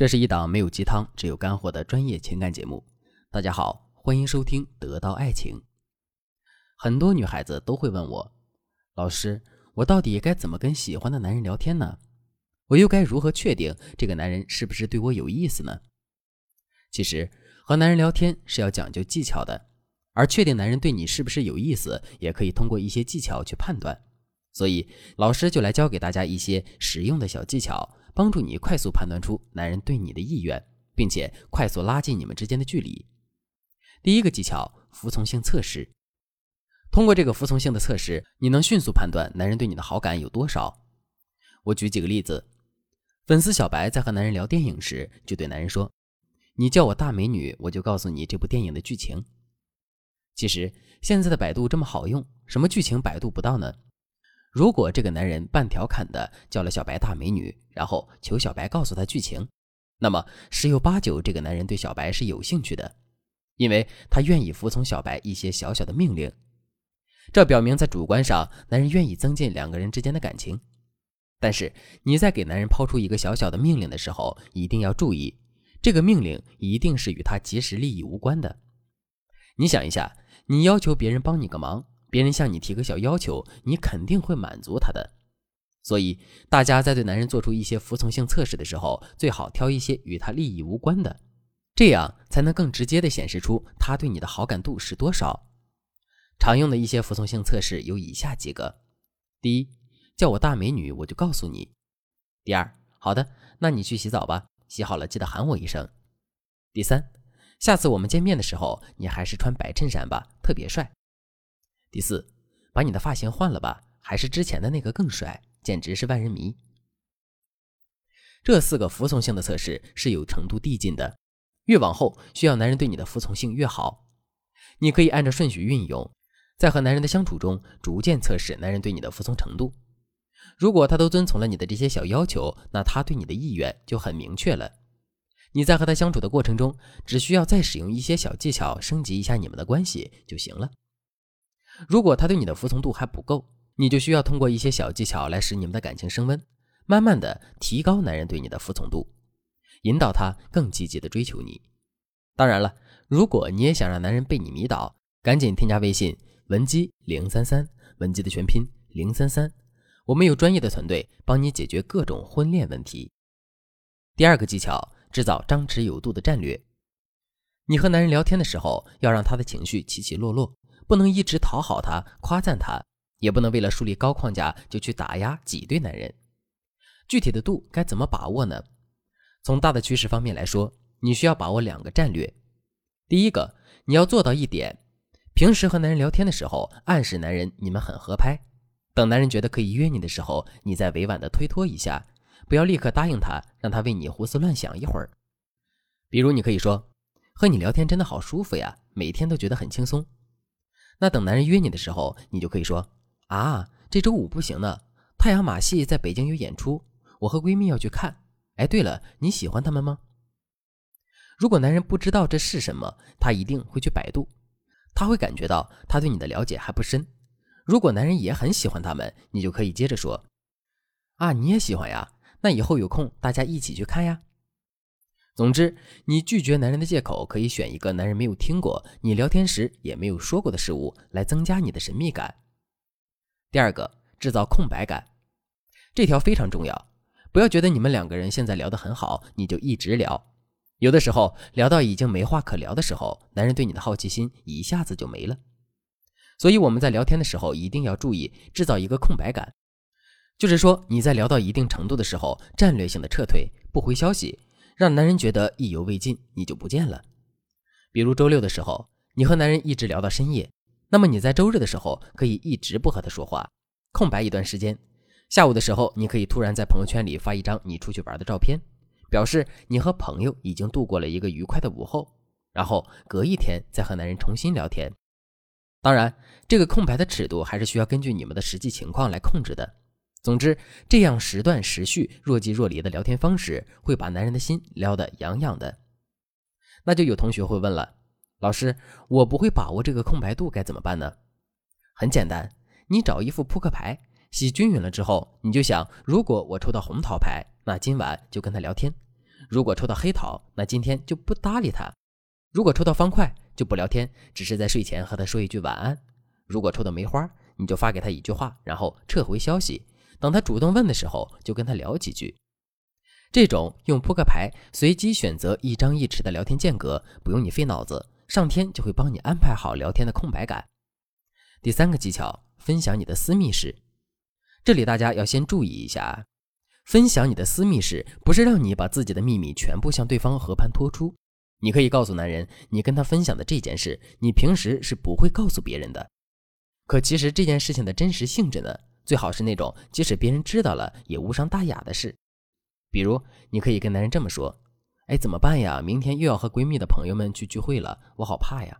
这是一档没有鸡汤，只有干货的专业情感节目。大家好，欢迎收听《得到爱情》。很多女孩子都会问我，老师，我到底该怎么跟喜欢的男人聊天呢？我又该如何确定这个男人是不是对我有意思呢？其实，和男人聊天是要讲究技巧的，而确定男人对你是不是有意思，也可以通过一些技巧去判断。所以，老师就来教给大家一些实用的小技巧。帮助你快速判断出男人对你的意愿，并且快速拉近你们之间的距离。第一个技巧：服从性测试。通过这个服从性的测试，你能迅速判断男人对你的好感有多少。我举几个例子：粉丝小白在和男人聊电影时，就对男人说：“你叫我大美女，我就告诉你这部电影的剧情。”其实现在的百度这么好用，什么剧情百度不到呢？如果这个男人半调侃的叫了小白大美女，然后求小白告诉他剧情，那么十有八九这个男人对小白是有兴趣的，因为他愿意服从小白一些小小的命令。这表明在主观上，男人愿意增进两个人之间的感情。但是你在给男人抛出一个小小的命令的时候，一定要注意，这个命令一定是与他即时利益无关的。你想一下，你要求别人帮你个忙。别人向你提个小要求，你肯定会满足他的。所以，大家在对男人做出一些服从性测试的时候，最好挑一些与他利益无关的，这样才能更直接的显示出他对你的好感度是多少。常用的一些服从性测试有以下几个：第一，叫我大美女，我就告诉你；第二，好的，那你去洗澡吧，洗好了记得喊我一声；第三，下次我们见面的时候，你还是穿白衬衫吧，特别帅。第四，把你的发型换了吧，还是之前的那个更帅，简直是万人迷。这四个服从性的测试是有程度递进的，越往后需要男人对你的服从性越好。你可以按照顺序运用，在和男人的相处中逐渐测试男人对你的服从程度。如果他都遵从了你的这些小要求，那他对你的意愿就很明确了。你在和他相处的过程中，只需要再使用一些小技巧，升级一下你们的关系就行了。如果他对你的服从度还不够，你就需要通过一些小技巧来使你们的感情升温，慢慢的提高男人对你的服从度，引导他更积极的追求你。当然了，如果你也想让男人被你迷倒，赶紧添加微信文姬零三三，文姬的全拼零三三，我们有专业的团队帮你解决各种婚恋问题。第二个技巧，制造张弛有度的战略。你和男人聊天的时候，要让他的情绪起起落落。不能一直讨好他、夸赞他，也不能为了树立高框架就去打压、挤兑男人。具体的度该怎么把握呢？从大的趋势方面来说，你需要把握两个战略。第一个，你要做到一点：平时和男人聊天的时候，暗示男人你们很合拍。等男人觉得可以约你的时候，你再委婉的推脱一下，不要立刻答应他，让他为你胡思乱想一会儿。比如，你可以说：“和你聊天真的好舒服呀，每天都觉得很轻松。”那等男人约你的时候，你就可以说啊，这周五不行呢，太阳马戏在北京有演出，我和闺蜜要去看。哎，对了，你喜欢他们吗？如果男人不知道这是什么，他一定会去百度，他会感觉到他对你的了解还不深。如果男人也很喜欢他们，你就可以接着说啊，你也喜欢呀，那以后有空大家一起去看呀。总之，你拒绝男人的借口可以选一个男人没有听过、你聊天时也没有说过的事物，来增加你的神秘感。第二个，制造空白感，这条非常重要。不要觉得你们两个人现在聊得很好，你就一直聊。有的时候聊到已经没话可聊的时候，男人对你的好奇心一下子就没了。所以我们在聊天的时候一定要注意制造一个空白感，就是说你在聊到一定程度的时候，战略性的撤退，不回消息。让男人觉得意犹未尽，你就不见了。比如周六的时候，你和男人一直聊到深夜，那么你在周日的时候可以一直不和他说话，空白一段时间。下午的时候，你可以突然在朋友圈里发一张你出去玩的照片，表示你和朋友已经度过了一个愉快的午后。然后隔一天再和男人重新聊天。当然，这个空白的尺度还是需要根据你们的实际情况来控制的。总之，这样时断时续、若即若离的聊天方式，会把男人的心撩得痒痒的。那就有同学会问了：“老师，我不会把握这个空白度，该怎么办呢？”很简单，你找一副扑克牌，洗均匀了之后，你就想：如果我抽到红桃牌，那今晚就跟他聊天；如果抽到黑桃，那今天就不搭理他；如果抽到方块，就不聊天，只是在睡前和他说一句晚安；如果抽到梅花，你就发给他一句话，然后撤回消息。等他主动问的时候，就跟他聊几句。这种用扑克牌随机选择一张一弛的聊天间隔，不用你费脑子，上天就会帮你安排好聊天的空白感。第三个技巧，分享你的私密事。这里大家要先注意一下，分享你的私密事，不是让你把自己的秘密全部向对方和盘托出。你可以告诉男人，你跟他分享的这件事，你平时是不会告诉别人的。可其实这件事情的真实性质呢，最好是那种即使别人知道了也无伤大雅的事。比如，你可以跟男人这么说：“哎，怎么办呀？明天又要和闺蜜的朋友们去聚会了，我好怕呀。”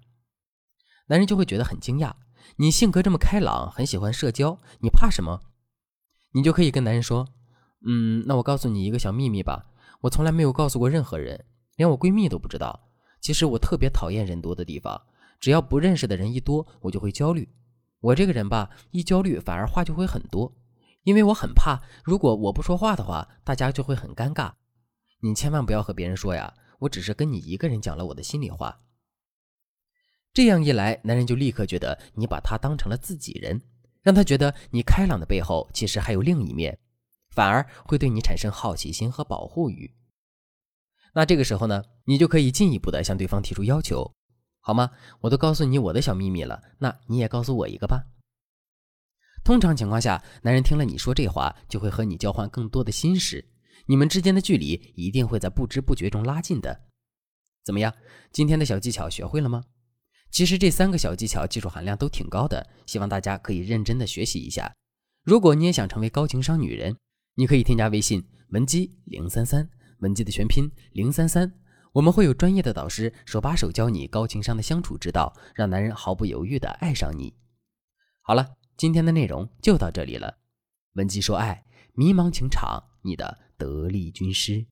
男人就会觉得很惊讶。你性格这么开朗，很喜欢社交，你怕什么？你就可以跟男人说：“嗯，那我告诉你一个小秘密吧，我从来没有告诉过任何人，连我闺蜜都不知道。其实我特别讨厌人多的地方，只要不认识的人一多，我就会焦虑。我这个人吧，一焦虑反而话就会很多。”因为我很怕，如果我不说话的话，大家就会很尴尬。你千万不要和别人说呀，我只是跟你一个人讲了我的心里话。这样一来，男人就立刻觉得你把他当成了自己人，让他觉得你开朗的背后其实还有另一面，反而会对你产生好奇心和保护欲。那这个时候呢，你就可以进一步的向对方提出要求，好吗？我都告诉你我的小秘密了，那你也告诉我一个吧。通常情况下，男人听了你说这话，就会和你交换更多的心事，你们之间的距离一定会在不知不觉中拉近的。怎么样？今天的小技巧学会了吗？其实这三个小技巧技术含量都挺高的，希望大家可以认真的学习一下。如果你也想成为高情商女人，你可以添加微信文姬零三三，文姬的全拼零三三，我们会有专业的导师手把手教你高情商的相处之道，让男人毫不犹豫的爱上你。好了。今天的内容就到这里了，文姬说爱，迷茫情场，你的得力军师。